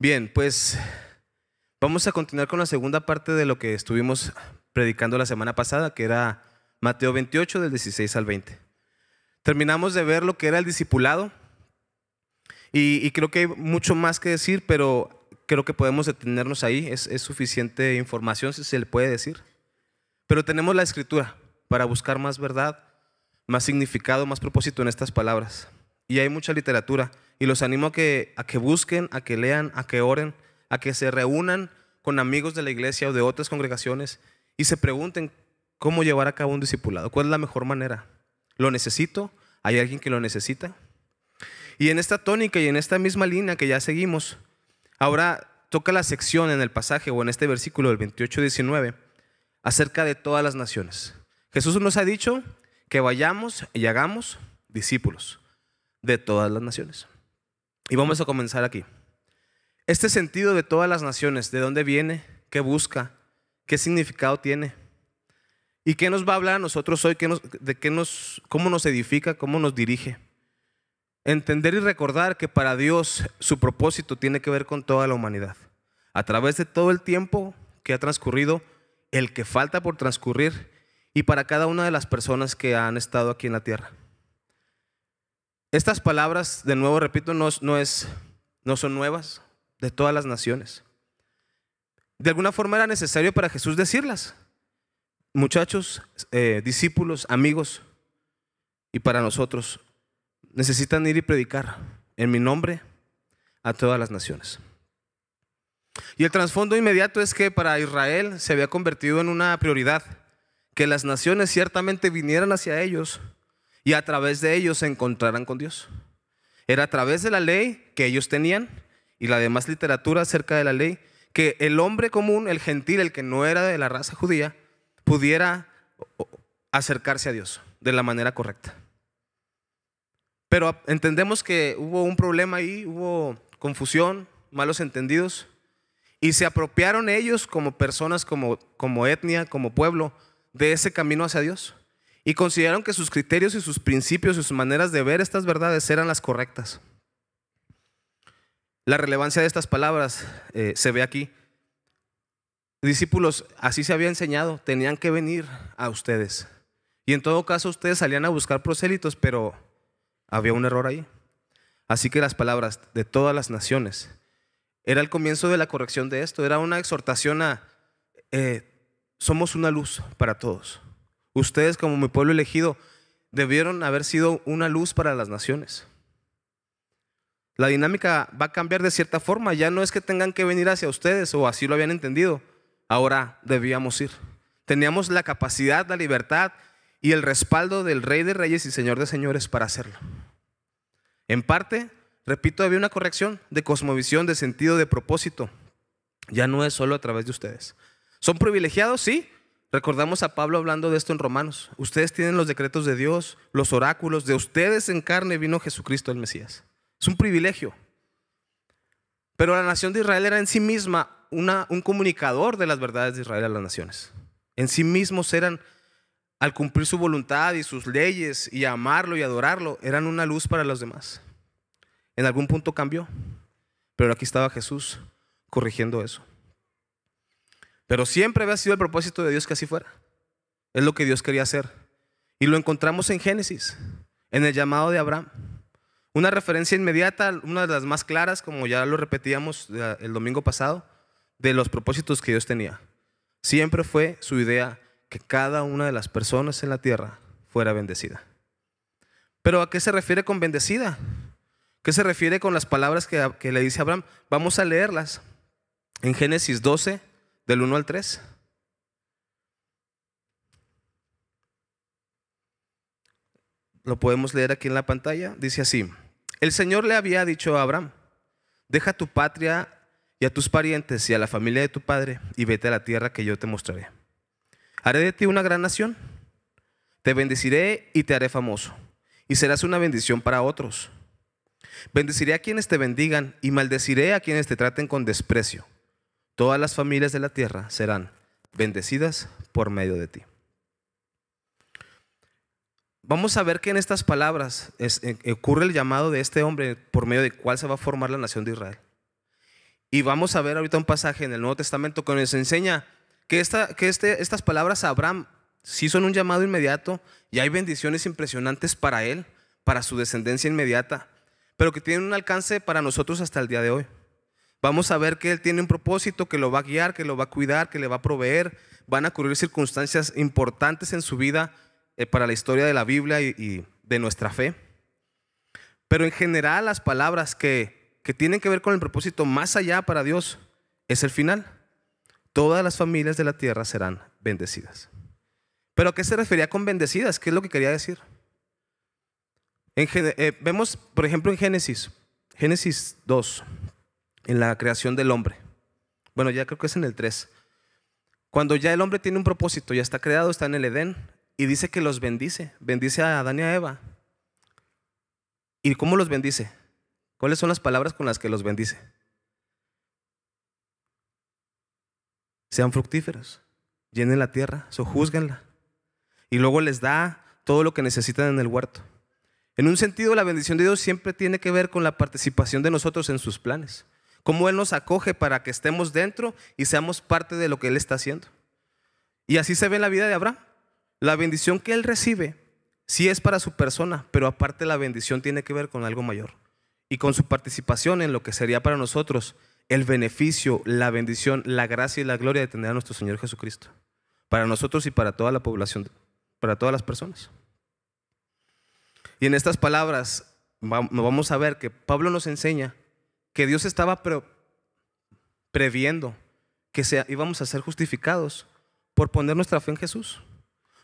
Bien, pues vamos a continuar con la segunda parte de lo que estuvimos predicando la semana pasada, que era Mateo 28 del 16 al 20. Terminamos de ver lo que era el discipulado y, creo que hay mucho más que decir, pero creo que podemos detenernos ahí. Es, es suficiente información, si se le puede decir. Pero tenemos la escritura para buscar más verdad, más significado, más propósito en estas palabras. Y hay mucha literatura. Y los animo a que, busquen, a que lean, a que oren, a que se reúnan con amigos de la iglesia o de otras congregaciones y se pregunten cómo llevar a cabo un discipulado. ¿Cuál es la mejor manera? ¿Lo necesito? ¿Hay alguien que lo necesita? Y en esta tónica y en esta misma línea que ya seguimos, ahora toca la sección en el pasaje o en este versículo del 28-19 acerca de todas las naciones. Jesús nos ha dicho que vayamos y hagamos discípulos de todas las naciones. Y vamos a comenzar aquí. Este sentido de todas las naciones, ¿de dónde viene? ¿Qué busca? ¿Qué significado tiene? ¿Y qué nos va a hablar a nosotros hoy? ¿De qué nos, cómo nos edifica? ¿Cómo nos dirige? Entender y recordar que para Dios su propósito tiene que ver con toda la humanidad. A través de todo el tiempo que ha transcurrido, el que falta por transcurrir y para cada una de las personas que han estado aquí en la tierra. Estas palabras, de nuevo repito, no, no, es, no son nuevas de todas las naciones. De alguna forma era necesario para Jesús decirlas. Muchachos, eh, discípulos, amigos, y para nosotros, necesitan ir y predicar en mi nombre a todas las naciones. Y el trasfondo inmediato es que para Israel se había convertido en una prioridad, que las naciones ciertamente vinieran hacia ellos y a través de ellos se encontraran con Dios. Era a través de la ley que ellos tenían y la demás literatura acerca de la ley que el hombre común, el gentil, el que no era de la raza judía, pudiera acercarse a Dios de la manera correcta. Pero entendemos que hubo un problema ahí, hubo confusión, malos entendidos, y se apropiaron ellos como personas, como, como etnia, como pueblo, de ese camino hacia Dios y consideraron que sus criterios y sus principios y sus maneras de ver estas verdades eran las correctas. La relevancia de estas palabras eh, se ve aquí. Discípulos, así se había enseñado, tenían que venir a ustedes. Y en todo caso ustedes salían a buscar prosélitos, pero había un error ahí. Así que las palabras de todas las naciones era el comienzo de la corrección de esto, era una exhortación a, eh, somos una luz para todos. Ustedes como mi pueblo elegido debieron haber sido una luz para las naciones. La dinámica va a cambiar de cierta forma. Ya no es que tengan que venir hacia ustedes o así lo habían entendido. Ahora debíamos ir. Teníamos la capacidad, la libertad y el respaldo del Rey de Reyes y Señor de Señores para hacerlo. En parte, repito, había una corrección de cosmovisión, de sentido, de propósito. Ya no es solo a través de ustedes. ¿Son privilegiados? Sí, Recordamos a Pablo hablando de esto en Romanos. Ustedes tienen los decretos de Dios, los oráculos, de ustedes en carne vino Jesucristo el Mesías. Es un privilegio. Pero la nación de Israel era en sí misma un comunicador de las verdades de Israel a las naciones. En sí mismos eran, al cumplir su voluntad y sus leyes y amarlo y adorarlo, eran una luz para los demás. En algún punto cambió, pero aquí estaba Jesús corrigiendo eso. Pero siempre había sido el propósito de Dios que así fuera. Es lo que Dios quería hacer. Y lo encontramos en Génesis, en el llamado de Abraham. Una referencia inmediata, una de las más claras, como ya lo repetíamos el domingo pasado, de los propósitos que Dios tenía. Siempre fue su idea que cada una de las personas en la tierra fuera bendecida. Pero ¿a qué se refiere con bendecida? ¿Qué se refiere con las palabras que, que le dice Abraham? Vamos a leerlas. En Génesis 12, del 1 al 3. Lo podemos leer aquí en la pantalla. Dice así, el Señor le había dicho a Abraham, deja tu patria y a tus parientes y a la familia de tu padre y vete a la tierra que yo te mostraré. Haré de ti una gran nación, te bendeciré y te haré famoso, y serás una bendición para otros. Bendeciré a quienes te bendigan y maldeciré a quienes te traten con desprecio. Todas las familias de la tierra serán bendecidas por medio de ti. Vamos a ver que en estas palabras eh, ocurre el llamado de este hombre por medio del cual se va a formar la nación de Israel. Y vamos a ver ahorita un pasaje en el Nuevo Testamento que nos enseña que este, estas palabras a Abraham sí son un llamado inmediato y hay bendiciones impresionantes para él, para su descendencia inmediata, pero que tienen un alcance para nosotros hasta el día de hoy. Vamos a ver que Él tiene un propósito, que lo va a guiar, que lo va a cuidar, que le va a proveer. Van a ocurrir circunstancias importantes en su vida eh, para la historia de la Biblia y, de nuestra fe. Pero en general las palabras que, que tienen que ver con el propósito más allá para Dios es el final. Todas las familias de la tierra serán bendecidas. ¿Pero a qué se refería con bendecidas? ¿Qué es lo que quería decir? Eh, vemos, por ejemplo, en Génesis, Génesis 2, en la creación del hombre. Bueno, ya creo que es en el 3. Cuando ya el hombre tiene un propósito, ya está creado, está en el Edén, y dice que los bendice, bendice a Adán y a Eva. ¿Y cómo los bendice? ¿Cuáles son las palabras con las que los bendice? Sean fructíferos, llenen la tierra, sojúzguenla. Y luego les da todo lo que necesitan en el huerto. En un sentido, la bendición de Dios siempre tiene que ver con la participación de nosotros en sus planes cómo Él nos acoge para que estemos dentro y seamos parte de lo que Él está haciendo. Y así se ve en la vida de Abraham. La bendición que Él recibe sí es para su persona, pero aparte la bendición tiene que ver con algo mayor. Y con su participación en lo que sería para nosotros el beneficio, la bendición, la gracia y la gloria de tener a nuestro Señor Jesucristo. Para nosotros y para toda la población, para todas las personas. Y en estas palabras vamos a ver que Pablo nos enseña que Dios estaba previendo que íbamos a ser justificados por poner nuestra fe en Jesús.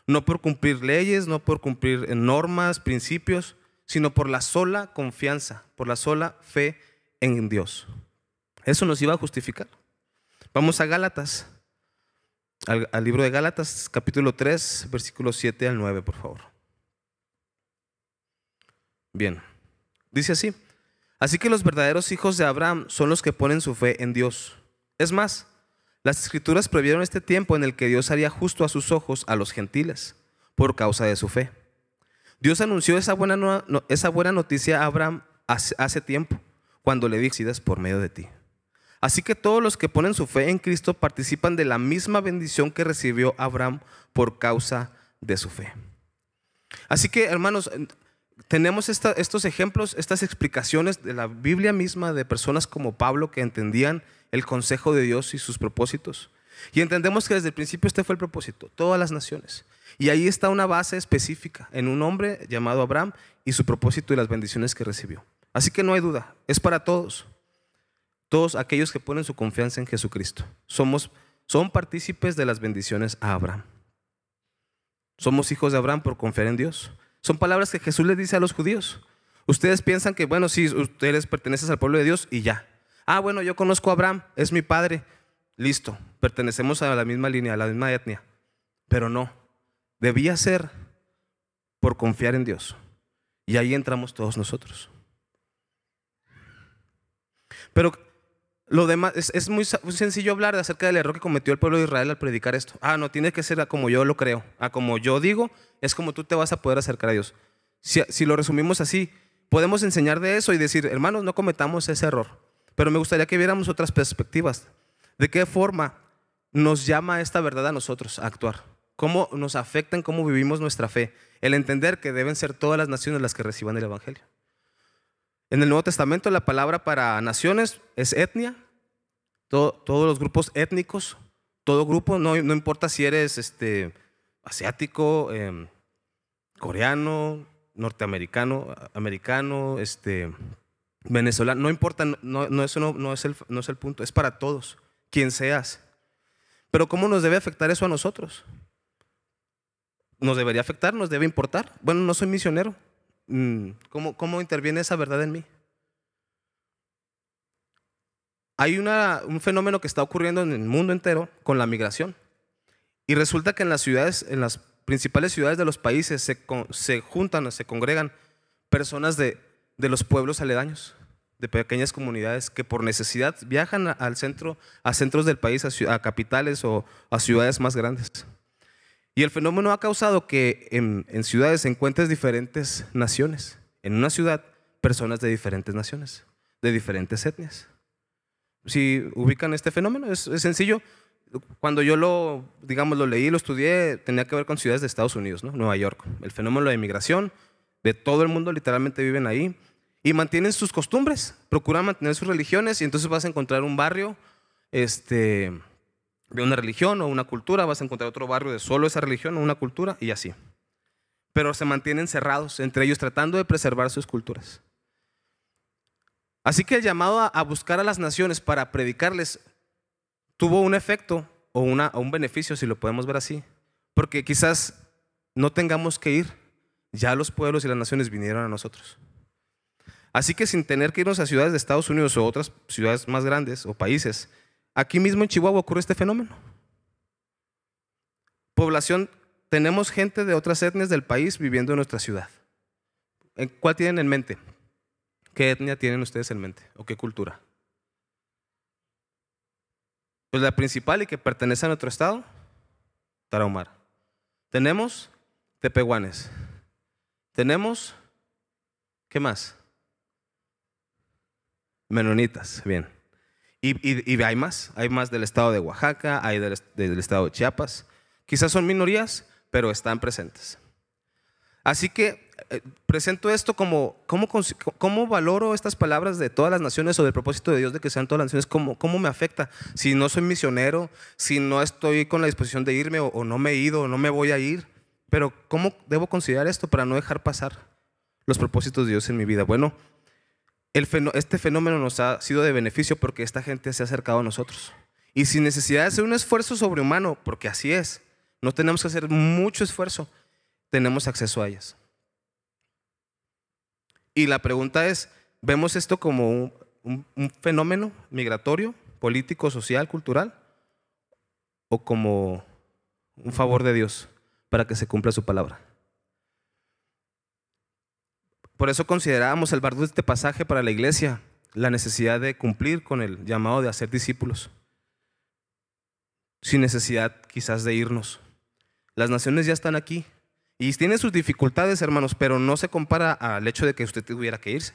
No por cumplir leyes, no por cumplir normas, principios, sino por la sola confianza, por la sola fe en Dios. Eso nos iba a justificar. Vamos a Gálatas, al, al libro de Gálatas, capítulo 3, versículos 7 al 9, por favor. Bien, dice así. Así que los verdaderos hijos de Abraham son los que ponen su fe en Dios. Es más, las escrituras previeron este tiempo en el que Dios haría justo a sus ojos a los gentiles por causa de su fe. Dios anunció esa buena, esa buena noticia a Abraham hace, tiempo, cuando le dijo, por medio de ti. Así que todos los que ponen su fe en Cristo participan de la misma bendición que recibió Abraham por causa de su fe. Así que, hermanos, tenemos estos ejemplos, estas explicaciones de la Biblia misma de personas como Pablo que entendían el consejo de Dios y sus propósitos. Y entendemos que desde el principio este fue el propósito, todas las naciones. Y ahí está una base específica en un hombre llamado Abraham y su propósito y las bendiciones que recibió. Así que no hay duda, es para todos. Todos aquellos que ponen su confianza en Jesucristo. Somos, son partícipes de las bendiciones a Abraham. Somos hijos de Abraham por confiar en Dios. Son palabras que Jesús les dice a los judíos. Ustedes piensan que, bueno, sí, ustedes pertenecen al pueblo de Dios y ya. Ah, bueno, yo conozco a Abraham, es mi padre. Listo, pertenecemos a la misma línea, a la misma etnia. Pero no, debía ser por confiar en Dios. Y ahí entramos todos nosotros. Pero lo demás, es, muy, sencillo hablar acerca del error que cometió el pueblo de Israel al predicar esto. Ah, no, tiene que ser como yo lo creo, a como yo digo, es como tú te vas a poder acercar a Dios. Si, si lo resumimos así, podemos enseñar de eso y decir, hermanos, no cometamos ese error. Pero me gustaría que viéramos otras perspectivas. ¿De qué forma nos llama esta verdad a nosotros a actuar? ¿Cómo nos afecta en cómo vivimos nuestra fe? El entender que deben ser todas las naciones las que reciban el Evangelio. En el Nuevo Testamento la palabra para naciones es etnia, todos los grupos étnicos, todo grupo, no, importa si eres este, asiático, em, coreano, norteamericano, americano, este, venezolano, no importa, no, eso no, es el, no es el punto, es para todos, quien seas. Pero ¿cómo nos debe afectar eso a nosotros? ¿Nos debería afectar? ¿Nos debe importar? Bueno, no soy misionero, Mm, ¿Cómo, ¿Cómo interviene esa verdad en mí? Hay un fenómeno que está ocurriendo en el mundo entero con la migración. Y resulta que en las ciudades, en las principales ciudades de los países se, se juntan, se congregan personas de, los pueblos aledaños, de pequeñas comunidades que por necesidad viajan al centro, a centros del país, a, a capitales o a ciudades más grandes. Y el fenómeno ha causado que en, ciudades se encuentres diferentes naciones. En una ciudad, personas de diferentes naciones, de diferentes etnias. Si ubican este fenómeno, es, sencillo. Cuando yo lo, digamos, lo leí, lo estudié, tenía que ver con ciudades de Estados Unidos, ¿no? Nueva York. El fenómeno de inmigración, de todo el mundo literalmente viven ahí y mantienen sus costumbres, procuran mantener sus religiones y entonces vas a encontrar un barrio este, de una religión o una cultura, vas a encontrar otro barrio de solo esa religión o una cultura y así. Pero se mantienen cerrados entre ellos tratando de preservar sus culturas. Así que el llamado a, buscar a las naciones para predicarles tuvo un efecto o, una, un beneficio, si lo podemos ver así. Porque quizás no tengamos que ir, ya los pueblos y las naciones vinieron a nosotros. Así que sin tener que irnos a ciudades de Estados Unidos o otras ciudades más grandes o países, aquí mismo en Chihuahua ocurre este fenómeno. Población, tenemos gente de otras etnias del país viviendo en nuestra ciudad. ¿Cuál tienen en mente? ¿Qué etnia tienen ustedes en mente o qué cultura? Pues la principal y que pertenece a nuestro estado, Tarahumara. Tenemos tepehuanes. Tenemos, ¿qué más? Menonitas, bien. Y, hay más, hay más del estado de Oaxaca, hay del, del estado de Chiapas. Quizás son minorías, pero están presentes. Así que eh, presento esto como, ¿cómo, valoro estas palabras de todas las naciones o del propósito de Dios de que sean todas las naciones? ¿Cómo, cómo me afecta? Si no soy misionero, si no estoy con la disposición de irme o, no me he ido o no me voy a ir, pero ¿cómo debo considerar esto para no dejar pasar los propósitos de Dios en mi vida? Bueno, este fenómeno nos ha sido de beneficio porque esta gente se ha acercado a nosotros. Y sin necesidad de hacer un esfuerzo sobrehumano, porque así es, no tenemos que hacer mucho esfuerzo tenemos acceso a ellas. Y la pregunta es, ¿vemos esto como un, fenómeno migratorio, político, social, cultural? ¿O como un favor de Dios para que se cumpla su palabra? Por eso considerábamos el bardo de este pasaje para la iglesia, la necesidad de cumplir con el llamado de hacer discípulos, sin necesidad quizás de irnos. Las naciones ya están aquí, y tiene sus dificultades, hermanos, pero no se compara al hecho de que usted tuviera que irse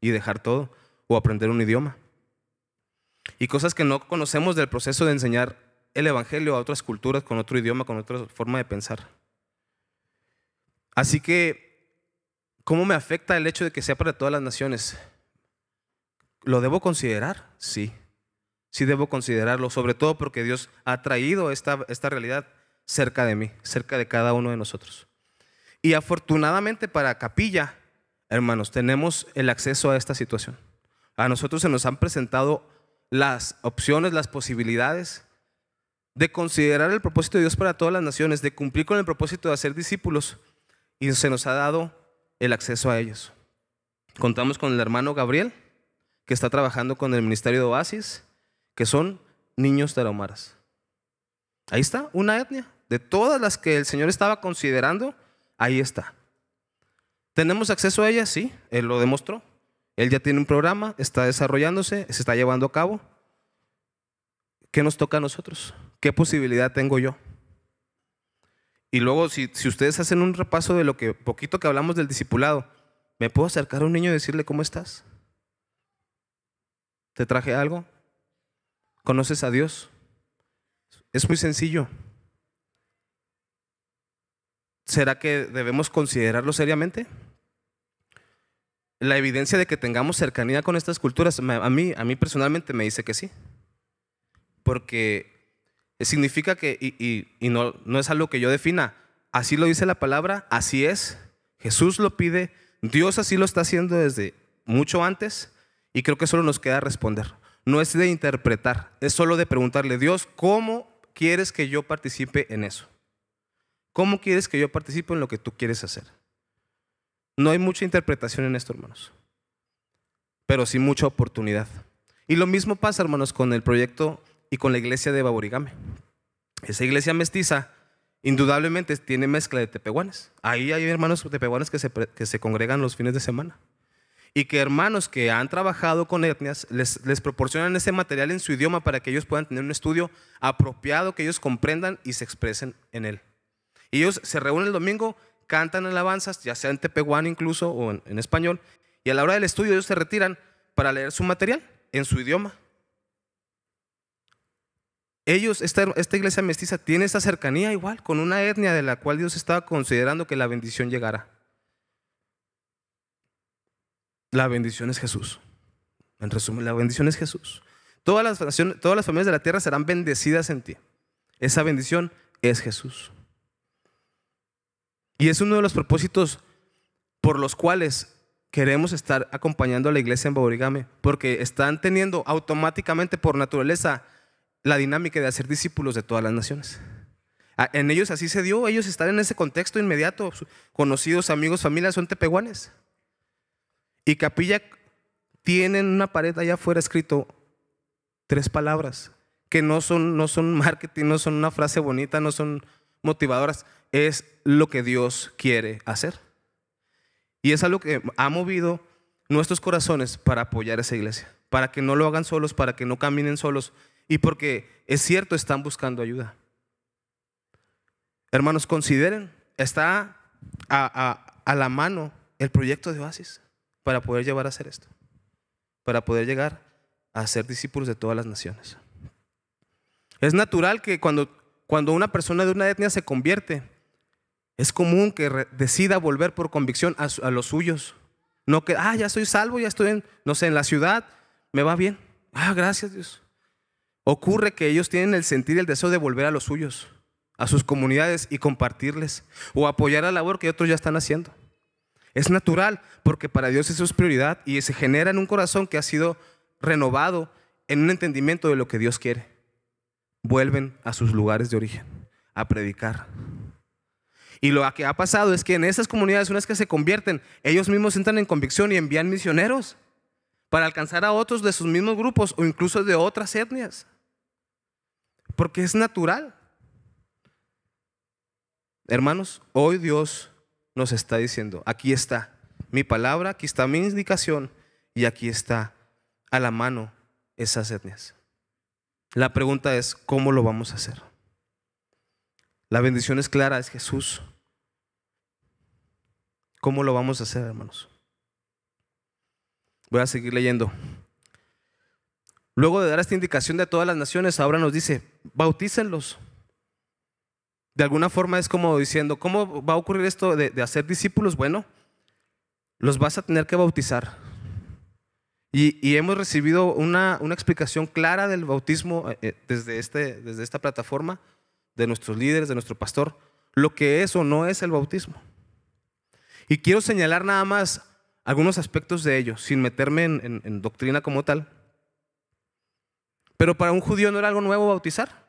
y dejar todo o aprender un idioma. Y cosas que no conocemos del proceso de enseñar el Evangelio a otras culturas con otro idioma, con otra forma de pensar. Así que, ¿cómo me afecta el hecho de que sea para todas las naciones? ¿Lo debo considerar? Sí, sí debo considerarlo, sobre todo porque Dios ha traído esta, esta realidad cerca de mí, cerca de cada uno de nosotros. Y afortunadamente para Capilla, hermanos, tenemos el acceso a esta situación. A nosotros se nos han presentado las opciones, las posibilidades de considerar el propósito de Dios para todas las naciones, de cumplir con el propósito de hacer discípulos, y se nos ha dado el acceso a ellos. Contamos con el hermano Gabriel, que está trabajando con el Ministerio de Oasis, que son niños tarahumaras. Ahí está, una etnia, de todas las que el Señor estaba considerando, ahí está. ¿Tenemos acceso a ella? Sí, Él lo demostró. Él ya tiene un programa, está desarrollándose, se está llevando a cabo. ¿Qué nos toca a nosotros? ¿Qué posibilidad tengo yo? Y luego, si, si ustedes hacen un repaso de lo que poquito que hablamos del discipulado, ¿me puedo acercar a un niño y decirle cómo estás? ¿Te traje algo? ¿Conoces a Dios? Es muy sencillo. ¿Será que debemos considerarlo seriamente? La evidencia de que tengamos cercanía con estas culturas, a mí, a mí personalmente me dice que sí. Porque significa que, y, no, no es algo que yo defina, así lo dice la palabra, así es, Jesús lo pide, Dios así lo está haciendo desde mucho antes, y creo que solo nos queda responder. No es de interpretar, es solo de preguntarle, Dios, ¿cómo quieres que yo participe en eso? ¿Cómo quieres que yo participe en lo que tú quieres hacer? No hay mucha interpretación en esto, hermanos, pero sí mucha oportunidad. Y lo mismo pasa, hermanos, con el proyecto y con la iglesia de Baborigame. Esa iglesia mestiza indudablemente tiene mezcla de tepehuanes. Ahí hay hermanos tepehuanes que se, que se congregan los fines de semana. Y que hermanos que han trabajado con etnias les, les proporcionan ese material en su idioma para que ellos puedan tener un estudio apropiado, que ellos comprendan y se expresen en él. Y ellos se reúnen el domingo, cantan alabanzas, ya sea en tepehuano incluso o en, español, y a la hora del estudio ellos se retiran para leer su material en su idioma, ellos, esta, esta iglesia mestiza tiene esa cercanía igual con una etnia de la cual Dios estaba considerando que la bendición llegara. La bendición es Jesús. En resumen, la bendición es Jesús. Todas las, todas las familias de la tierra serán bendecidas en ti. Esa bendición es Jesús. Y es uno de los propósitos por los cuales queremos estar acompañando a la iglesia en Baurigame, porque están teniendo automáticamente por naturaleza la dinámica de hacer discípulos de todas las naciones. En ellos así se dio, ellos están en ese contexto inmediato, conocidos, amigos, familias, son tepehuanes. Y Capilla tienen una pared allá afuera escrito tres palabras, que no son, no son marketing, no son una frase bonita, no son motivadoras, es lo que Dios quiere hacer. Y es algo que ha movido nuestros corazones para apoyar a esa iglesia, para que no lo hagan solos, para que no caminen solos y porque es cierto, están buscando ayuda. Hermanos, consideren, está a, la mano el proyecto de Oasis para poder llevar a hacer esto, para poder llegar a ser discípulos de todas las naciones. Es natural que cuando, cuando una persona de una etnia se convierte, es común que decida volver por convicción a, los suyos. No que, ah, ya soy salvo, ya estoy en, no sé, en la ciudad, me va bien. Ah, gracias Dios. Ocurre que ellos tienen el sentir y el deseo de volver a los suyos, a sus comunidades y compartirles o apoyar la labor que otros ya están haciendo. Es natural porque para Dios eso es prioridad y se genera en un corazón que ha sido renovado en un entendimiento de lo que Dios quiere. Vuelven a sus lugares de origen a predicar. Y lo que ha pasado es que en esas comunidades, unas que se convierten, ellos mismos entran en convicción y envían misioneros para alcanzar a otros de sus mismos grupos o incluso de otras etnias. Porque es natural. Hermanos, hoy Dios nos está diciendo, aquí está mi palabra, aquí está mi indicación y aquí está a la mano esas etnias. La pregunta es, ¿cómo lo vamos a hacer? La bendición es clara, es Jesús. ¿Cómo lo vamos a hacer, hermanos? Voy a seguir leyendo. Luego de dar esta indicación de todas las naciones, ahora nos dice, bautícenlos. De alguna forma es como diciendo, ¿cómo va a ocurrir esto de, hacer discípulos? Bueno, los vas a tener que bautizar. Y, hemos recibido una, explicación clara del bautismo eh, eh, desde, este, desde esta plataforma de nuestros líderes, de nuestro pastor, lo que es o no es el bautismo. Y quiero señalar nada más algunos aspectos de ello, sin meterme en, doctrina como tal. Pero para un judío no era algo nuevo bautizar.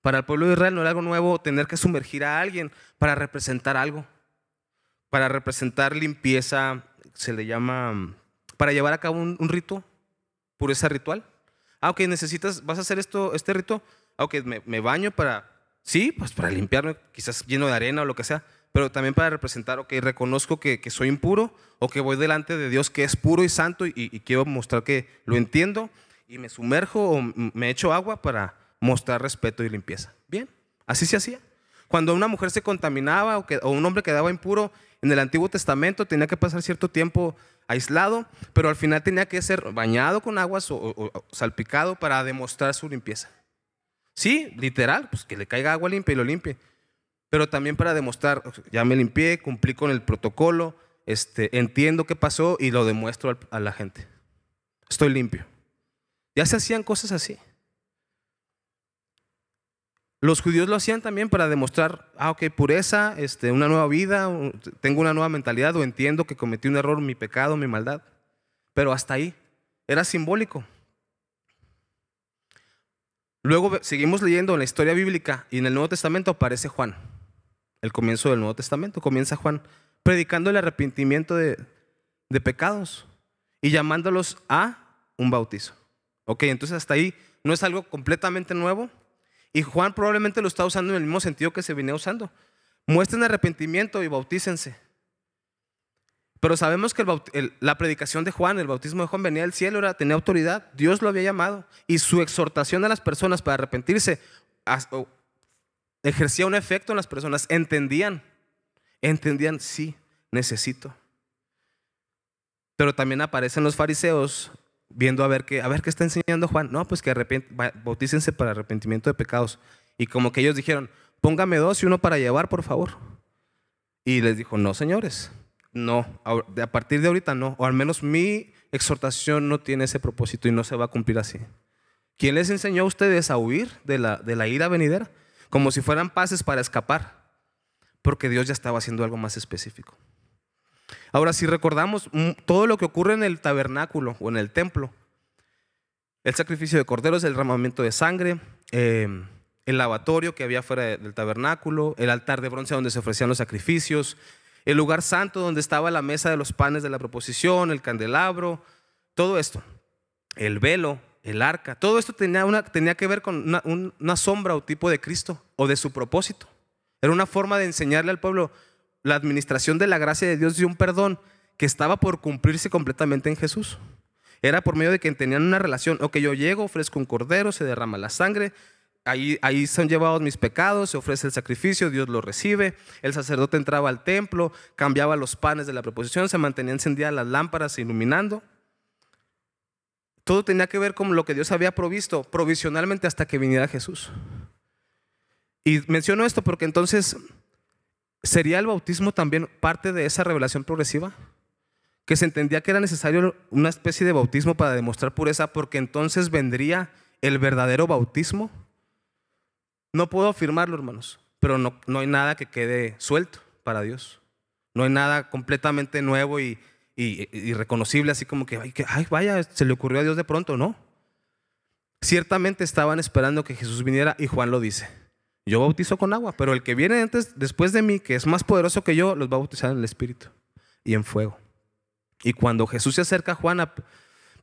Para el pueblo de Israel no era algo nuevo tener que sumergir a alguien para representar algo. Para representar limpieza, se le llama, para llevar a cabo un, rito, pureza ritual. Ah, ok, necesitas, vas a hacer esto, este rito, ok, me, baño para, sí, pues para limpiarme, quizás lleno de arena o lo que sea, pero también para representar, ok, reconozco que, soy impuro o que voy delante de Dios que es puro y santo y, quiero mostrar que lo entiendo y me sumerjo o me echo agua para mostrar respeto y limpieza. Bien, así se hacía. Cuando una mujer se contaminaba o un hombre quedaba impuro en el Antiguo Testamento, tenía que pasar cierto tiempo aislado, pero al final tenía que ser bañado con aguas o salpicado para demostrar su limpieza. Sí, literal, pues que le caiga agua limpia y lo limpie. Pero también para demostrar, ya me limpié, cumplí con el protocolo, este, entiendo qué pasó y lo demuestro a la gente. Estoy limpio. Ya se hacían cosas así. Los judíos lo hacían también para demostrar, ah, ok, pureza, este, una nueva vida, tengo una nueva mentalidad o entiendo que cometí un error, mi pecado, mi maldad. Pero hasta ahí, era simbólico. Luego seguimos leyendo en la historia bíblica y en el Nuevo Testamento aparece Juan. El comienzo del Nuevo Testamento comienza Juan predicando el arrepentimiento de, pecados y llamándolos a un bautizo. Ok, entonces hasta ahí no es algo completamente nuevo. Y Juan probablemente lo está usando en el mismo sentido que se venía usando. Muestren arrepentimiento y bautícense. Pero sabemos que la predicación de Juan, el bautismo de Juan venía del cielo, era, tenía autoridad, Dios lo había llamado y su exhortación a las personas para arrepentirse ejercía un efecto en las personas, entendían, entendían, sí, necesito. Pero también aparecen los fariseos viendo a ver qué, a ver qué está enseñando Juan. No, pues que bautícense para arrepentimiento de pecados. Y como que ellos dijeron, póngame dos y uno para llevar, por favor. Y les dijo, no, señores, no, a partir de ahorita no, o al menos mi exhortación no tiene ese propósito y no se va a cumplir así. ¿Quién les enseñó a ustedes a huir de la, de la ira venidera? Como si fueran pases para escapar, porque Dios ya estaba haciendo algo más específico. Ahora, si recordamos mm, todo lo que ocurre en el tabernáculo o en el templo, el sacrificio de corderos, el derramamiento de sangre, eh, el lavatorio que había fuera del tabernáculo, el altar de bronce donde se ofrecían los sacrificios, el lugar santo donde estaba la mesa de los panes de la proposición, el candelabro, todo esto, el velo, el arca, todo esto tenía, tenía que ver con una sombra o tipo de Cristo o de su propósito. Era una forma de enseñarle al pueblo la administración de la gracia de Dios y un perdón que estaba por cumplirse completamente en Jesús. Era por medio de que tenían una relación, o que yo llego, ofrezco un cordero, se derrama la sangre, Ahí, ahí, son llevados mis pecados, se ofrece el sacrificio, Dios lo recibe. El sacerdote entraba al templo, cambiaba los panes de la preposición, se mantenían encendidas las lámparas iluminando. Todo tenía que ver con lo que Dios había provisto provisionalmente hasta que viniera Jesús. Y menciono esto porque entonces, ¿sería el bautismo también parte de esa revelación progresiva? Que se entendía que era necesario una especie de bautismo para demostrar pureza porque entonces vendría el verdadero bautismo. No puedo afirmarlo, hermanos, pero no, no hay nada que quede suelto para Dios. No hay nada completamente nuevo y, y, reconocible, así como que ay, que, ay, vaya, se le ocurrió a Dios de pronto, ¿no? Ciertamente estaban esperando que Jesús viniera y Juan lo dice. Yo bautizo con agua, pero el que viene antes, después de mí, que es más poderoso que yo, los va a bautizar en el Espíritu y en fuego. Y cuando Jesús se acerca a Juan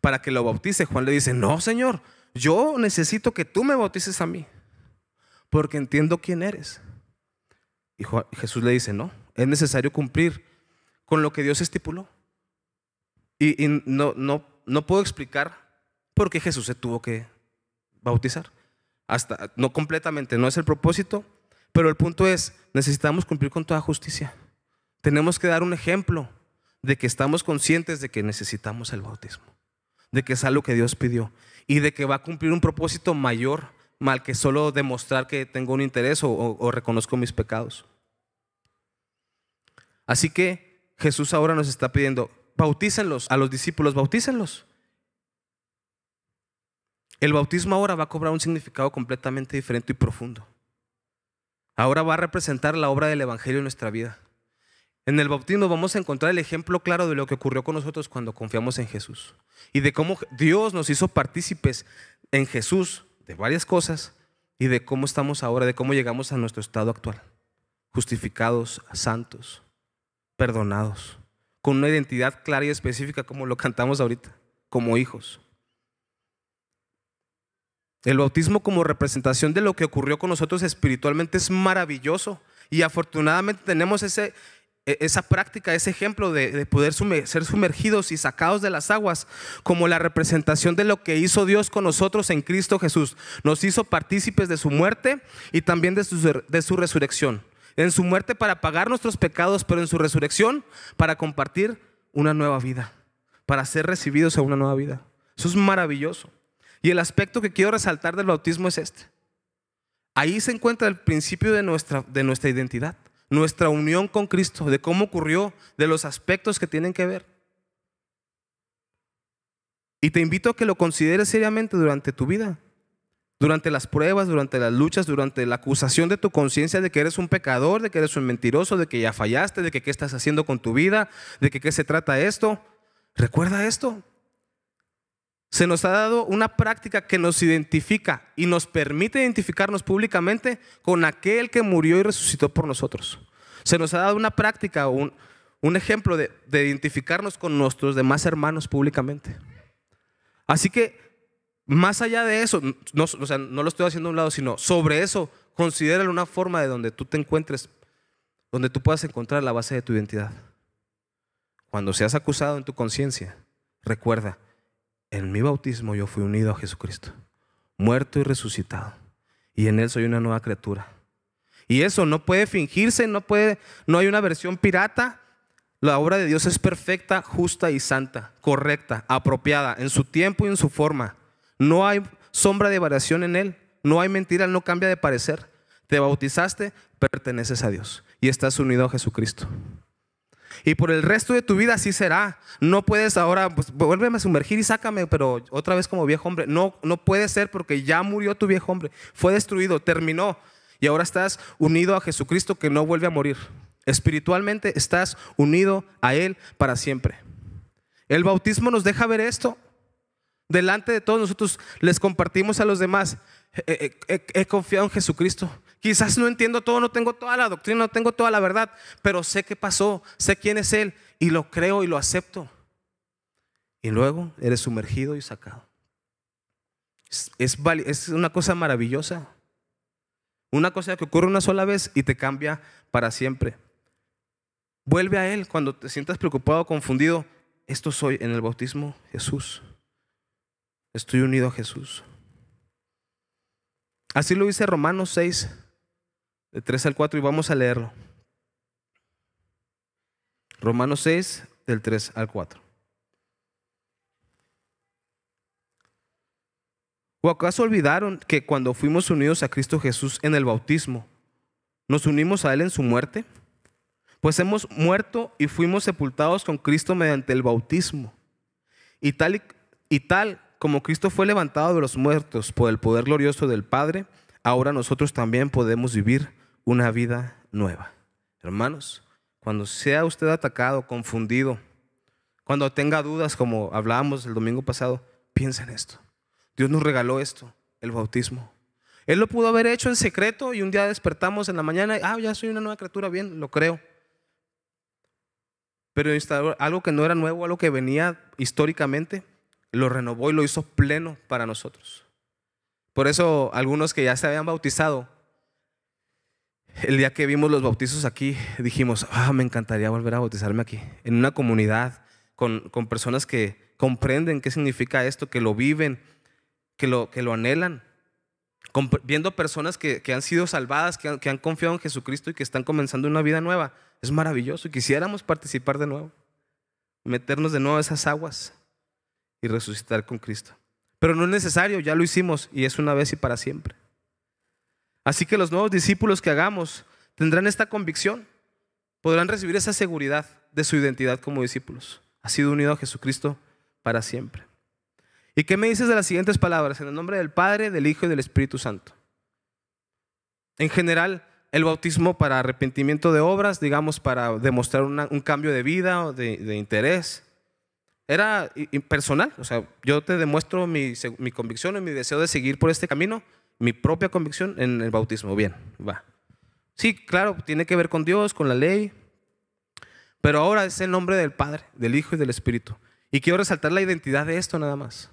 para que lo bautice, Juan le dice, no, Señor, yo necesito que tú me bautices a mí porque entiendo quién eres. Y Jesús le dice, no, es necesario cumplir con lo que Dios estipuló. Y, no, no, no puedo explicar por qué Jesús se tuvo que bautizar. Hasta, no completamente, no es el propósito, pero el punto es, necesitamos cumplir con toda justicia. Tenemos que dar un ejemplo de que estamos conscientes de que necesitamos el bautismo, de que es algo que Dios pidió y de que va a cumplir un propósito mayor mal que solo demostrar que tengo un interés o, reconozco mis pecados. Así que Jesús ahora nos está pidiendo, bautícenlos a los discípulos, bautícenlos. El bautismo ahora va a cobrar un significado completamente diferente y profundo. Ahora va a representar la obra del Evangelio en nuestra vida. En el bautismo vamos a encontrar el ejemplo claro de lo que ocurrió con nosotros cuando confiamos en Jesús y de cómo Dios nos hizo partícipes en Jesús de varias cosas y de cómo estamos ahora, de cómo llegamos a nuestro estado actual. Justificados, santos, perdonados, con una identidad clara y específica como lo cantamos ahorita, como hijos. El bautismo como representación de lo que ocurrió con nosotros espiritualmente es maravilloso y afortunadamente tenemos ese, e, esa práctica, ese ejemplo de, poder ser sumergidos y sacados de las aguas, como la representación de lo que hizo Dios con nosotros en Cristo Jesús. Nos hizo partícipes de su muerte y también de su, de su resurrección. En su muerte para pagar nuestros pecados, pero en su resurrección para compartir una nueva vida, para ser recibidos a una nueva vida. Eso es maravilloso. Y el aspecto que quiero resaltar del bautismo es este. Ahí se encuentra el principio de nuestra, de nuestra identidad nuestra unión con Cristo, de cómo ocurrió, de los aspectos que tienen que ver. Y te invito a que lo consideres seriamente durante tu vida, durante las pruebas, durante las luchas, durante la acusación de tu conciencia de que eres un pecador, de que eres un mentiroso, de que ya fallaste, de que qué estás haciendo con tu vida, de que qué se trata esto. Recuerda esto. Se nos ha dado una práctica que nos identifica y nos permite identificarnos públicamente con aquel que murió y resucitó por nosotros. Se nos ha dado una práctica, un, ejemplo de, identificarnos con nuestros demás hermanos públicamente. Así que, más allá de eso, no lo estoy haciendo a un lado, sino sobre eso, considéralo una forma de donde tú te encuentres, donde tú puedas encontrar la base de tu identidad. Cuando seas acusado en tu conciencia, recuerda, en mi bautismo yo fui unido a Jesucristo, muerto y resucitado. Y en Él soy una nueva criatura. Y eso no puede fingirse, no, puede, no hay una versión pirata La obra de Dios es perfecta, justa y santa, correcta, apropiada, en su tiempo y en su forma. No hay sombra de variación en él, no hay mentira, él no cambia de parecer. Te bautizaste, perteneces a Dios y estás unido a Jesucristo. Y por el resto de tu vida así será. No puedes ahora, pues vuélveme a sumergir y sácame, pero otra vez como viejo hombre. No, no puede ser porque ya murió tu viejo hombre. Fue destruido, terminó. Y ahora estás unido a Jesucristo que no vuelve a morir. Espiritualmente estás unido a Él para siempre. El bautismo nos deja ver esto. Delante de todos nosotros les compartimos a los demás. He, confiado en Jesucristo. Quizás no entiendo todo, no tengo toda la doctrina, no tengo toda la verdad, pero sé qué pasó, sé quién es Él y lo creo y lo acepto. Y luego eres sumergido y sacado. Es, una cosa maravillosa. Una cosa que ocurre una sola vez y te cambia para siempre. Vuelve a Él cuando te sientas preocupado, confundido. Esto soy en el bautismo Jesús. Estoy unido a Jesús. Así lo dice Romanos 6, de 3 al 4, y vamos a leerlo. Romanos 6, del 3 al 4. ¿O acaso olvidaron que cuando fuimos unidos a Cristo Jesús en el bautismo, nos unimos a Él en su muerte? Pues hemos muerto y fuimos sepultados con Cristo mediante el bautismo. Y tal, y, tal como Cristo fue levantado de los muertos por el poder glorioso del Padre, ahora nosotros también podemos vivir una vida nueva. Hermanos, cuando sea usted atacado, confundido, cuando tenga dudas, como hablábamos el domingo pasado, piensa en esto. Dios nos regaló esto, el bautismo. Él lo pudo haber hecho en secreto y un día despertamos en la mañana y, ah, ya soy una nueva criatura, bien, lo creo. Pero algo que no era nuevo, algo que venía históricamente, lo renovó y lo hizo pleno para nosotros. Por eso algunos que ya se habían bautizado, el día que vimos los bautizos aquí, dijimos, ah, me encantaría volver a bautizarme aquí, en una comunidad, con, con personas que comprenden qué significa esto, que lo viven, que lo, que lo anhelan, viendo personas que, han sido salvadas, que han, que han, confiado en Jesucristo y que están comenzando una vida nueva. Es maravilloso y quisiéramos participar de nuevo, meternos de nuevo a esas aguas y resucitar con Cristo. Pero no es necesario, ya lo hicimos y es una vez y para siempre. Así que los nuevos discípulos que hagamos tendrán esta convicción, podrán recibir esa seguridad de su identidad como discípulos. Ha sido unido a Jesucristo para siempre. ¿Y qué me dices de las siguientes palabras? En el nombre del Padre, del Hijo y del Espíritu Santo. En general, el bautismo para arrepentimiento de obras, digamos, para demostrar un cambio de vida o de, interés, era personal. O sea, yo te demuestro mi, mi convicción y mi deseo de seguir por este camino, mi propia convicción en el bautismo. Bien, va. Sí, claro, tiene que ver con Dios, con la ley, pero ahora es el nombre del Padre, del Hijo y del Espíritu. Y quiero resaltar la identidad de esto nada más.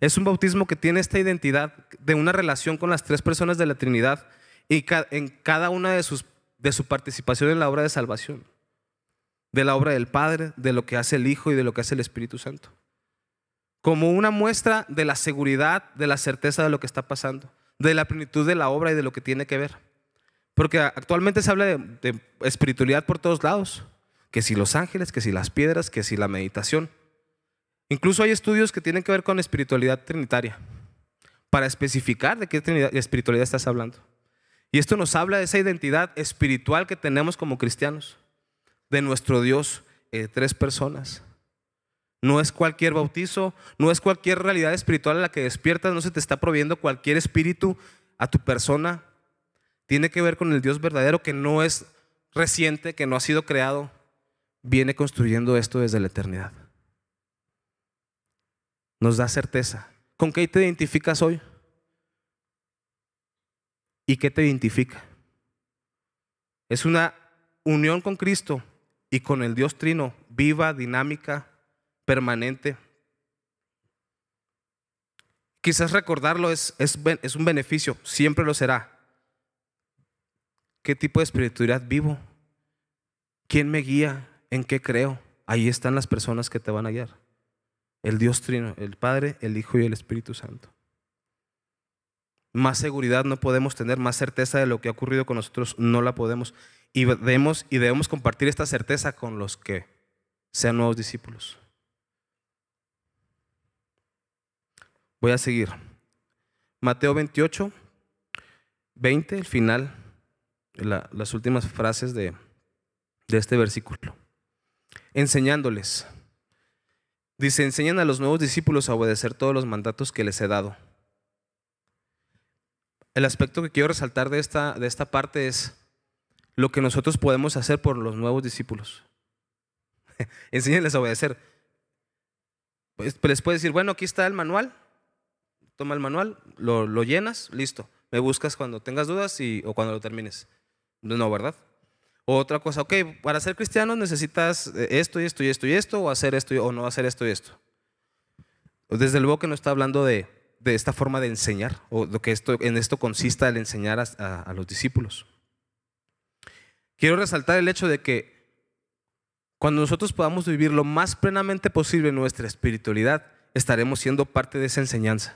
Es un bautismo que tiene esta identidad de una relación con las tres personas de la Trinidad y en cada una de, sus, de su participación en la obra de salvación, de la obra del Padre, de lo que hace el Hijo y de lo que hace el Espíritu Santo. Como una muestra de la seguridad, de la certeza de lo que está pasando, de la plenitud de la obra y de lo que tiene que ver. Porque actualmente se habla de, espiritualidad por todos lados, que si los ángeles, que si las piedras, que si la meditación. Incluso hay estudios que tienen que ver con espiritualidad trinitaria, para especificar de qué espiritualidad estás hablando. Y esto nos habla de esa identidad espiritual que tenemos como cristianos, de nuestro Dios, eh, tres personas. No es cualquier bautizo, no es cualquier realidad espiritual a la que despiertas, no se te está proviendo cualquier espíritu a tu persona. Tiene que ver con el Dios verdadero que no es reciente, que no ha sido creado, viene construyendo esto desde la eternidad nos da certeza. ¿Con qué te identificas hoy? ¿Y qué te identifica? Es una unión con Cristo y con el Dios Trino, viva, dinámica, permanente. Quizás recordarlo es, es, un beneficio, siempre lo será. ¿Qué tipo de espiritualidad vivo? ¿Quién me guía? ¿En qué creo? Ahí están las personas que te van a guiar el Dios Trino, el Padre, el Hijo y el Espíritu Santo. Más seguridad no podemos tener, más certeza de lo que ha ocurrido con nosotros no la podemos. y debemos, y debemos compartir esta certeza con los que sean nuevos discípulos. Voy a seguir. Mateo 28, 20, el final, las últimas frases de, este versículo. Enseñándoles. Dice, enseñan a los nuevos discípulos a obedecer todos los mandatos que les he dado. El aspecto que quiero resaltar de esta, de esta parte es lo que nosotros podemos hacer por los nuevos discípulos. Enséñenles a obedecer. Pues, les puedes decir, bueno, aquí está el manual, toma el manual, lo, llenas, listo. Me buscas cuando tengas dudas y, o cuando lo termines. No, ¿verdad? Otra cosa, ok, para ser cristiano necesitas eh, esto y esto y esto y esto, o hacer esto o no hacer esto y esto. Desde luego que no está hablando de, de esta forma de enseñar, o lo que esto, en esto consista el enseñar a los discípulos. Quiero resaltar el hecho de que cuando nosotros podamos vivir lo más plenamente posible nuestra espiritualidad, estaremos siendo parte de esa enseñanza.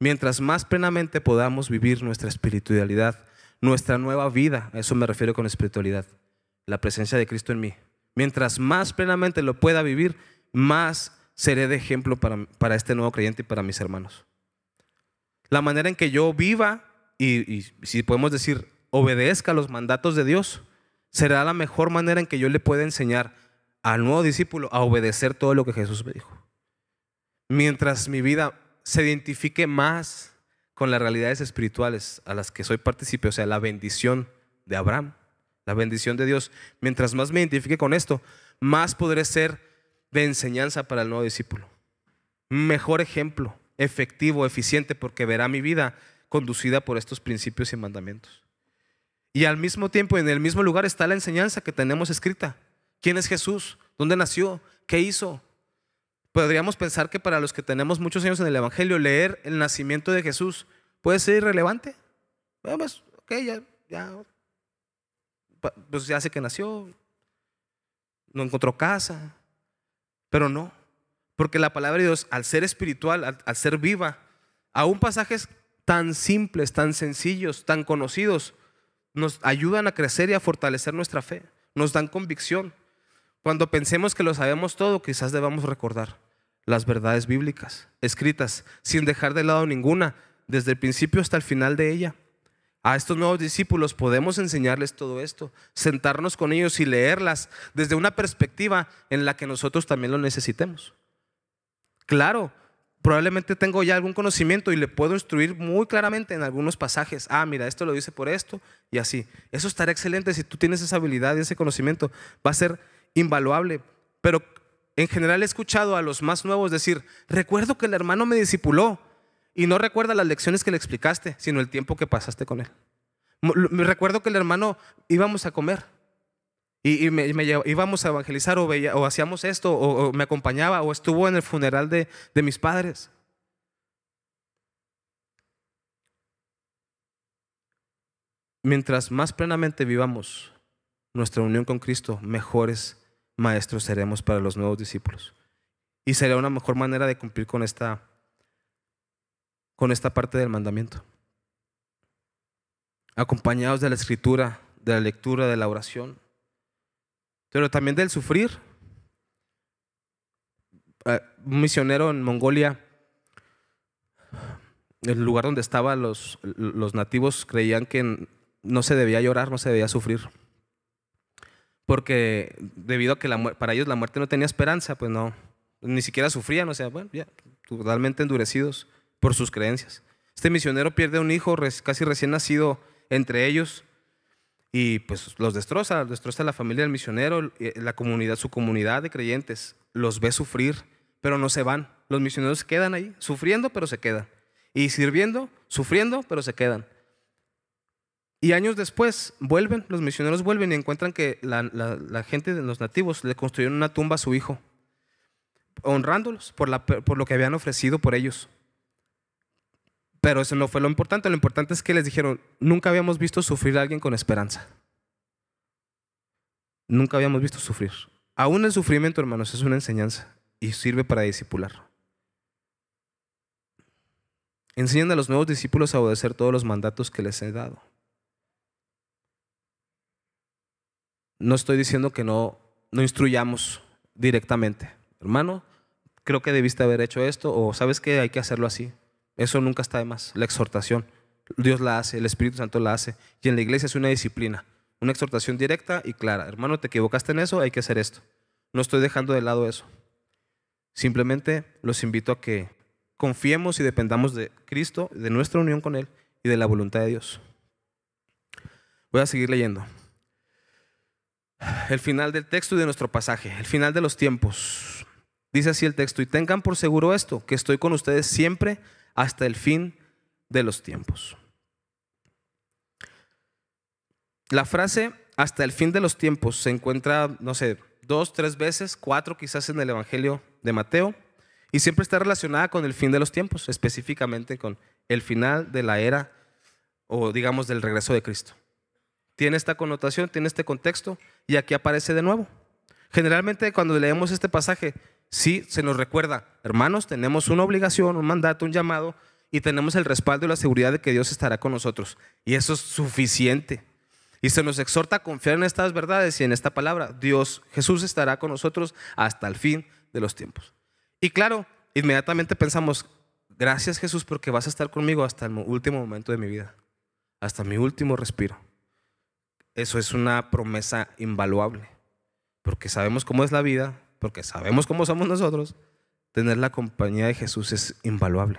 Mientras más plenamente podamos vivir nuestra espiritualidad, nuestra nueva vida, a eso me refiero con espiritualidad, la presencia de Cristo en mí. Mientras más plenamente lo pueda vivir, más seré de ejemplo para, para este nuevo creyente y para mis hermanos. La manera en que yo viva y, y si podemos decir, obedezca los mandatos de Dios, será la mejor manera en que yo le pueda enseñar al nuevo discípulo a obedecer todo lo que Jesús me dijo. Mientras mi vida se identifique más con las realidades espirituales a las que soy partícipe, o sea, la bendición de Abraham, la bendición de Dios, mientras más me identifique con esto, más podré ser de enseñanza para el nuevo discípulo. Mejor ejemplo, efectivo, eficiente, porque verá mi vida conducida por estos principios y mandamientos. Y al mismo tiempo, en el mismo lugar está la enseñanza que tenemos escrita. ¿Quién es Jesús? ¿Dónde nació? ¿Qué hizo? Podríamos pensar que para los que tenemos muchos años en el Evangelio, leer el nacimiento de Jesús puede ser irrelevante. Bueno, pues, ok, ya, ya, pues ya sé que nació, no encontró casa, pero no, porque la palabra de Dios, al ser espiritual, al, al ser viva, aún pasajes tan simples, tan sencillos, tan conocidos, nos ayudan a crecer y a fortalecer nuestra fe, nos dan convicción. Cuando pensemos que lo sabemos todo, quizás debamos recordar las verdades bíblicas escritas sin dejar de lado ninguna, desde el principio hasta el final de ella. A estos nuevos discípulos podemos enseñarles todo esto, sentarnos con ellos y leerlas desde una perspectiva en la que nosotros también lo necesitemos. Claro, probablemente tengo ya algún conocimiento y le puedo instruir muy claramente en algunos pasajes. Ah, mira, esto lo dice por esto y así. Eso estará excelente si tú tienes esa habilidad y ese conocimiento. Va a ser invaluable. Pero en general he escuchado a los más nuevos decir, recuerdo que el hermano me discipuló y no recuerda las lecciones que le explicaste, sino el tiempo que pasaste con él. Me recuerdo que el hermano íbamos a comer y, me, íbamos a evangelizar o, o hacíamos esto o, me acompañaba o estuvo en el funeral de, de mis padres. Mientras más plenamente vivamos nuestra unión con Cristo, mejores maestros seremos para los nuevos discípulos. Y será una mejor manera de cumplir con esta, con esta parte del mandamiento. Acompañados de la escritura, de la lectura, de la oración pero también del sufrir. Eh, un misionero en Mongolia, el lugar donde estaban los, los nativos creían que no se debía llorar, no se debía sufrir. Porque debido a que para ellos la muerte no tenía esperanza, pues no, ni siquiera sufrían, o sea, bueno, ya, totalmente endurecidos por sus creencias. Este misionero pierde un hijo casi recién nacido entre ellos y pues los destroza, destroza la familia del misionero, eh, la comunidad, su comunidad de creyentes, los ve sufrir, pero no se van. Los misioneros quedan ahí, sufriendo, pero se quedan. Y sirviendo, sufriendo, pero se quedan. Y años después vuelven, los misioneros vuelven y encuentran que la, gente de los nativos le construyeron una tumba a su hijo, honrándolos por, por lo que habían ofrecido por ellos. Pero eso no fue lo importante. Lo importante es que les dijeron, nunca habíamos visto sufrir a alguien con esperanza. Nunca habíamos visto sufrir. Aún el sufrimiento, hermanos, es una enseñanza y sirve para discipular. Enseñan a los nuevos discípulos a obedecer todos los mandatos que les he dado. No estoy diciendo que no, no instruyamos directamente. Hermano, creo que debiste haber hecho esto o sabes que hay que hacerlo así. Eso nunca está de más. La exhortación. Dios la hace, el Espíritu Santo la hace. Y en la iglesia es una disciplina, una exhortación directa y clara. Hermano, te equivocaste en eso, hay que hacer esto. No estoy dejando de lado eso. Simplemente los invito a que confiemos y dependamos de Cristo, de nuestra unión con Él y de la voluntad de Dios. Voy a seguir leyendo. El final del texto y de nuestro pasaje, el final de los tiempos. Dice así el texto, y tengan por seguro esto, que estoy con ustedes siempre hasta el fin de los tiempos. La frase hasta el fin de los tiempos se encuentra, no sé, dos, tres veces, cuatro quizás en el Evangelio de Mateo, y siempre está relacionada con el fin de los tiempos, específicamente con el final de la era o digamos del regreso de Cristo. Tiene esta connotación, tiene este contexto, y aquí aparece de nuevo. Generalmente cuando leemos este pasaje, sí se nos recuerda, hermanos, tenemos una obligación, un mandato, un llamado, y tenemos el respaldo y la seguridad de que Dios estará con nosotros. Y eso es suficiente. Y se nos exhorta a confiar en estas verdades y en esta palabra. Dios, Jesús estará con nosotros hasta el fin de los tiempos. Y claro, inmediatamente pensamos, gracias Jesús porque vas a estar conmigo hasta el último momento de mi vida, hasta mi último respiro. Eso es una promesa invaluable, porque sabemos cómo es la vida, porque sabemos cómo somos nosotros. Tener la compañía de Jesús es invaluable.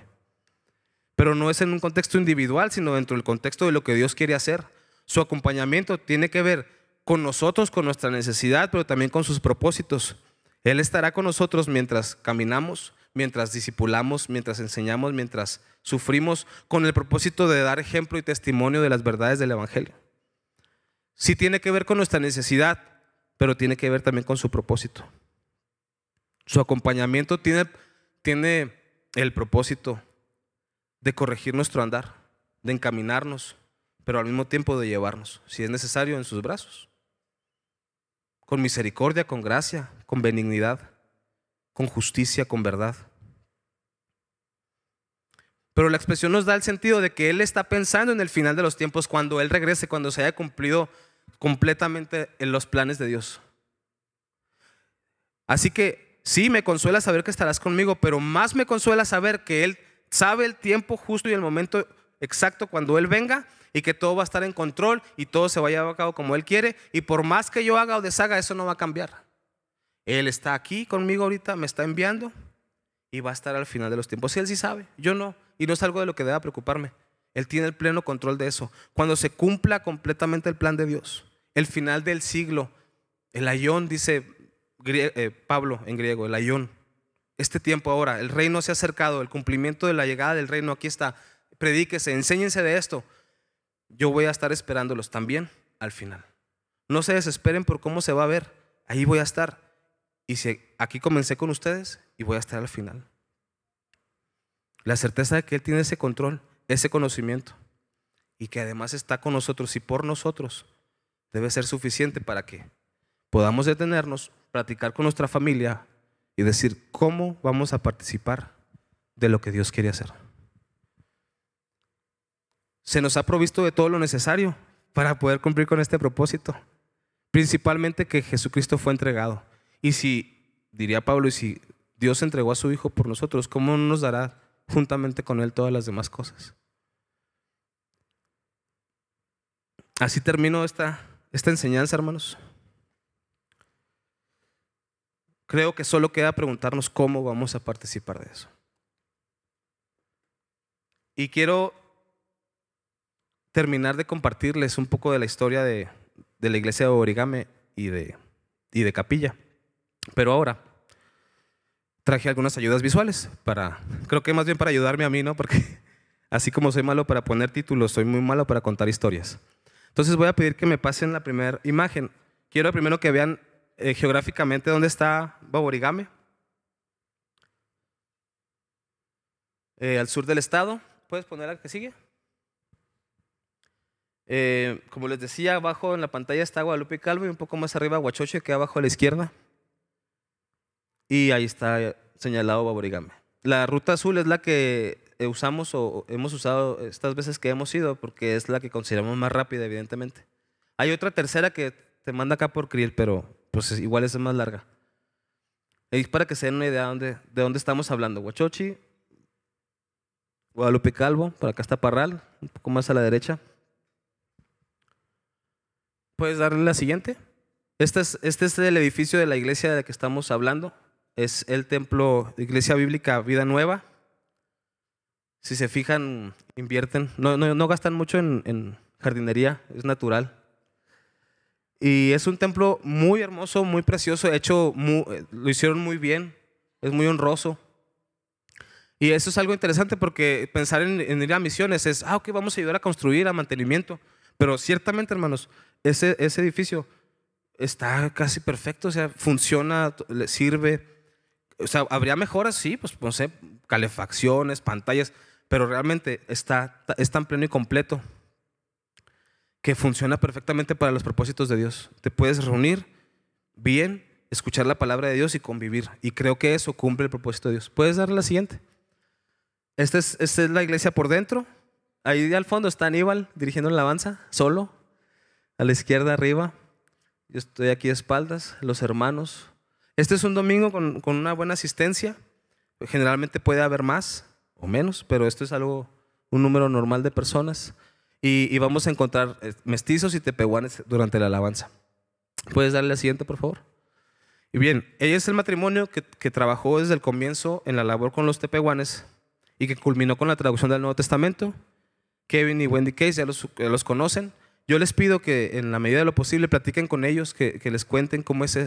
Pero no es en un contexto individual, sino dentro del contexto de lo que Dios quiere hacer. Su acompañamiento tiene que ver con nosotros, con nuestra necesidad, pero también con sus propósitos. Él estará con nosotros mientras caminamos, mientras discipulamos, mientras enseñamos, mientras sufrimos, con el propósito de dar ejemplo y testimonio de las verdades del Evangelio. Sí tiene que ver con nuestra necesidad, pero tiene que ver también con su propósito. Su acompañamiento tiene, tiene el propósito de corregir nuestro andar, de encaminarnos, pero al mismo tiempo de llevarnos, si es necesario, en sus brazos. Con misericordia, con gracia, con benignidad, con justicia, con verdad. Pero la expresión nos da el sentido de que Él está pensando en el final de los tiempos, cuando Él regrese, cuando se haya cumplido completamente en los planes de Dios. Así que sí, me consuela saber que estarás conmigo, pero más me consuela saber que Él sabe el tiempo justo y el momento exacto cuando Él venga y que todo va a estar en control y todo se va a cabo como Él quiere. Y por más que yo haga o deshaga, eso no va a cambiar. Él está aquí conmigo ahorita, me está enviando y va a estar al final de los tiempos. Si Él sí sabe, yo no. Y no es algo de lo que deba preocuparme. Él tiene el pleno control de eso. Cuando se cumpla completamente el plan de Dios, el final del siglo, el ayón, dice eh, Pablo en griego, el ayón, este tiempo ahora, el reino se ha acercado, el cumplimiento de la llegada del reino, aquí está, predíquese, enséñense de esto. Yo voy a estar esperándolos también al final. No se desesperen por cómo se va a ver, ahí voy a estar. Y si aquí comencé con ustedes y voy a estar al final. La certeza de que Él tiene ese control, ese conocimiento y que además está con nosotros y por nosotros debe ser suficiente para que podamos detenernos, platicar con nuestra familia, y decir cómo vamos a participar de lo que Dios quiere hacer. Se nos ha provisto de todo lo necesario para poder cumplir con este propósito. Principalmente que Jesucristo fue entregado. Y si, diría Pablo, y si Dios entregó a su Hijo por nosotros, ¿cómo no nos dará juntamente con Él todas las demás cosas? Así termino esta, esta enseñanza, hermanos. Creo que solo queda preguntarnos cómo vamos a participar de eso. Y quiero terminar de compartirles un poco de la historia de, la iglesia de Origame y de, y de Capilla. Pero ahora traje algunas ayudas visuales para, creo que más bien para ayudarme a mí, ¿no? Porque así como soy malo para poner títulos, soy muy malo para contar historias. Entonces voy a pedir que me pasen la primera imagen. Quiero primero que vean eh, geográficamente dónde está Baborigame. Eh, al sur del estado. ¿Puedes poner la que sigue? Eh, como les decía, abajo en la pantalla está Guadalupe Calvo y un poco más arriba Huachoche, que abajo a la izquierda. Y ahí está señalado Baborigame. La ruta azul es la que usamos o hemos usado estas veces que hemos ido, porque es la que consideramos más rápida, evidentemente. Hay otra tercera que te manda acá por Kriel, pero pues igual es más larga. Es para que se den una idea de dónde, de dónde estamos hablando. Huachochi, Guadalupe Calvo, por acá está Parral, un poco más a la derecha. ¿Puedes darle la siguiente? Este es, este es el edificio de la iglesia de la que estamos hablando. Es el templo, Iglesia Bíblica Vida Nueva. Si se fijan, invierten. No, no, gastan mucho en, en jardinería, es natural. Y es un templo muy hermoso, muy precioso, hecho, lo hicieron muy bien, es muy honroso. Y eso es algo interesante porque pensar en, ir a misiones es, ah, ok, vamos a ayudar a construir, a mantenimiento. Pero ciertamente, hermanos, ese, ese edificio está casi perfecto, o sea, funciona, le sirve. O sea, habría mejoras, sí, pues no sé, calefacciones, pantallas, pero realmente está, es tan pleno y completo que funciona perfectamente para los propósitos de Dios. Te puedes reunir bien, escuchar la palabra de Dios y convivir. Y creo que eso cumple el propósito de Dios. ¿Puedes darle la siguiente? Esta es, esta es la iglesia por dentro. Ahí al fondo está Aníbal dirigiendo la alabanza, solo. A la izquierda arriba. Yo estoy aquí a espaldas, los hermanos. Este es un domingo con, con una buena asistencia. Generalmente puede haber más o menos, pero esto es algo, un número normal de personas y, vamos a encontrar eh, mestizos y tepehuanes durante la alabanza. ¿Puedes darle la siguiente, por favor? Y bien, ella es el matrimonio que, trabajó desde el comienzo en la labor con los tepehuanes y que culminó con la traducción del Nuevo Testamento. Kevin y Wendy Case ya los, conocen. Yo les pido que en la medida de lo posible platiquen con ellos, que, les cuenten cómo es,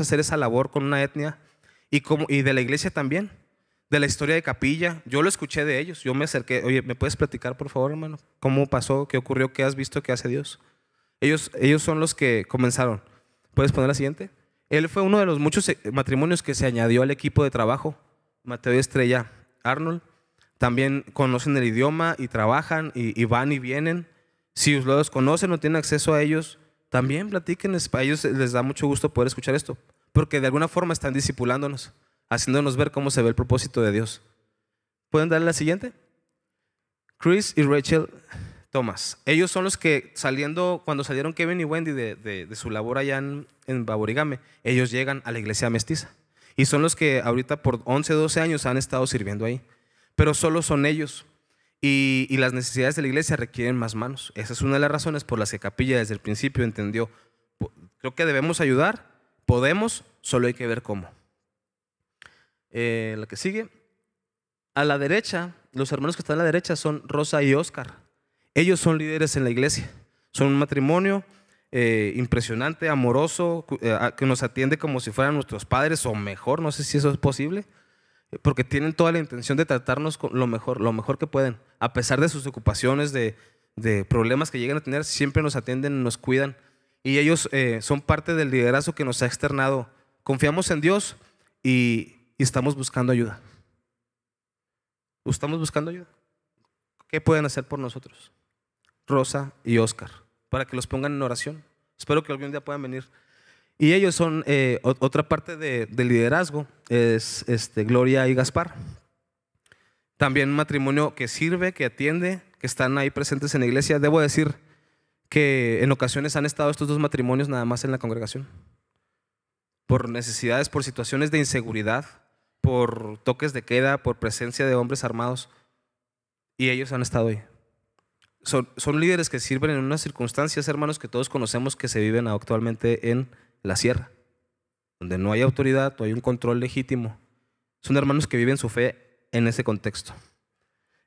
hacer esa labor con una etnia y de la iglesia también de la historia de Capilla. Yo lo escuché de ellos. Yo me acerqué, oye, ¿me puedes platicar, por favor, hermano? ¿Cómo pasó? ¿Qué ocurrió? ¿Qué has visto que hace Dios? Ellos, ellos son los que comenzaron. ¿Puedes poner la siguiente? Él fue uno de los muchos eh, matrimonios que se añadió al equipo de trabajo. Mateo Estrella Arnold. También conocen el idioma y trabajan y, van y vienen. Si los conocen o tienen acceso a ellos, también platiquen. A ellos les da mucho gusto poder escuchar esto. Porque de alguna forma están discipulándonos haciéndonos ver cómo se ve el propósito de Dios. ¿Pueden darle la siguiente? Chris y Rachel Thomas. Ellos son los que saliendo, cuando salieron Kevin y Wendy de, su labor allá en, en, Baborigame, ellos llegan a la iglesia mestiza. Y son los que ahorita por 11, 12 años han estado sirviendo ahí. Pero solo son ellos. Y, y las necesidades de la iglesia requieren más manos. Esa es una de las razones por las que Capilla desde el principio entendió, creo que debemos ayudar, podemos, solo hay que ver cómo. Eh, la que sigue. A la derecha, los hermanos que están a la derecha son Rosa y Oscar. Ellos son líderes en la iglesia. Son un matrimonio eh, impresionante, amoroso, eh, que nos atiende como si fueran nuestros padres o mejor, no sé si eso es posible, porque tienen toda la intención de tratarnos con lo mejor, lo mejor que pueden. A pesar de sus ocupaciones, de, de problemas que llegan a tener, siempre nos atienden, nos cuidan. Y ellos son parte del liderazgo que nos ha externado. Confiamos en Dios y, y estamos buscando ayuda. Estamos buscando ayuda. ¿Qué pueden hacer por nosotros? Rosa y Oscar, para que los pongan en oración. Espero que algún día puedan venir. Y ellos son eh, otra parte de, del liderazgo, es este, Gloria y Gaspar. También un matrimonio que sirve, que atiende, que están ahí presentes en la iglesia. Debo decir que en ocasiones han estado estos dos matrimonios nada más en la congregación. Por necesidades, por situaciones de inseguridad, por toques de queda, por presencia de hombres armados, y ellos han estado ahí. Son, líderes que sirven en unas circunstancias, hermanos, que todos conocemos que se viven actualmente en la sierra, donde no hay autoridad, no hay un control legítimo. Son hermanos que viven su fe en ese contexto.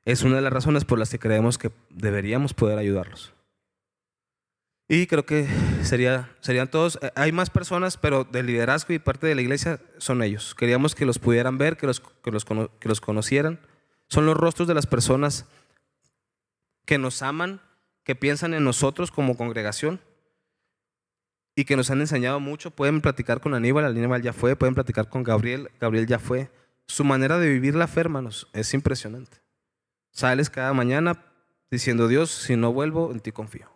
Es una de las razones por las que creemos que deberíamos poder ayudarlos. Y creo que sería, serían todos. Eh, hay más personas, pero del liderazgo y parte de la iglesia son ellos. Queríamos que los pudieran ver, que los, que los, que los conocieran. Son los rostros de las personas que nos aman, que piensan en nosotros como congregación y que nos han enseñado mucho. Pueden platicar con Aníbal, Aníbal ya fue, pueden platicar con Gabriel, Gabriel ya fue. Su manera de vivir la fe, hermanos, es impresionante. Sales cada mañana diciendo, Dios, si no vuelvo, en ti confío.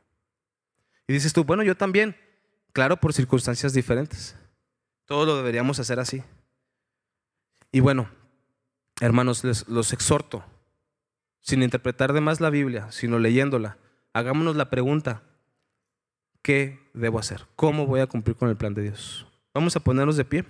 Y dices tú, bueno, yo también. Claro, por circunstancias diferentes. Todo lo deberíamos hacer así. Y bueno, hermanos, les, los exhorto, sin interpretar de más la Biblia, sino leyéndola, hagámonos la pregunta, ¿qué debo hacer? ¿Cómo voy a cumplir con el plan de Dios? Vamos a ponernos de pie.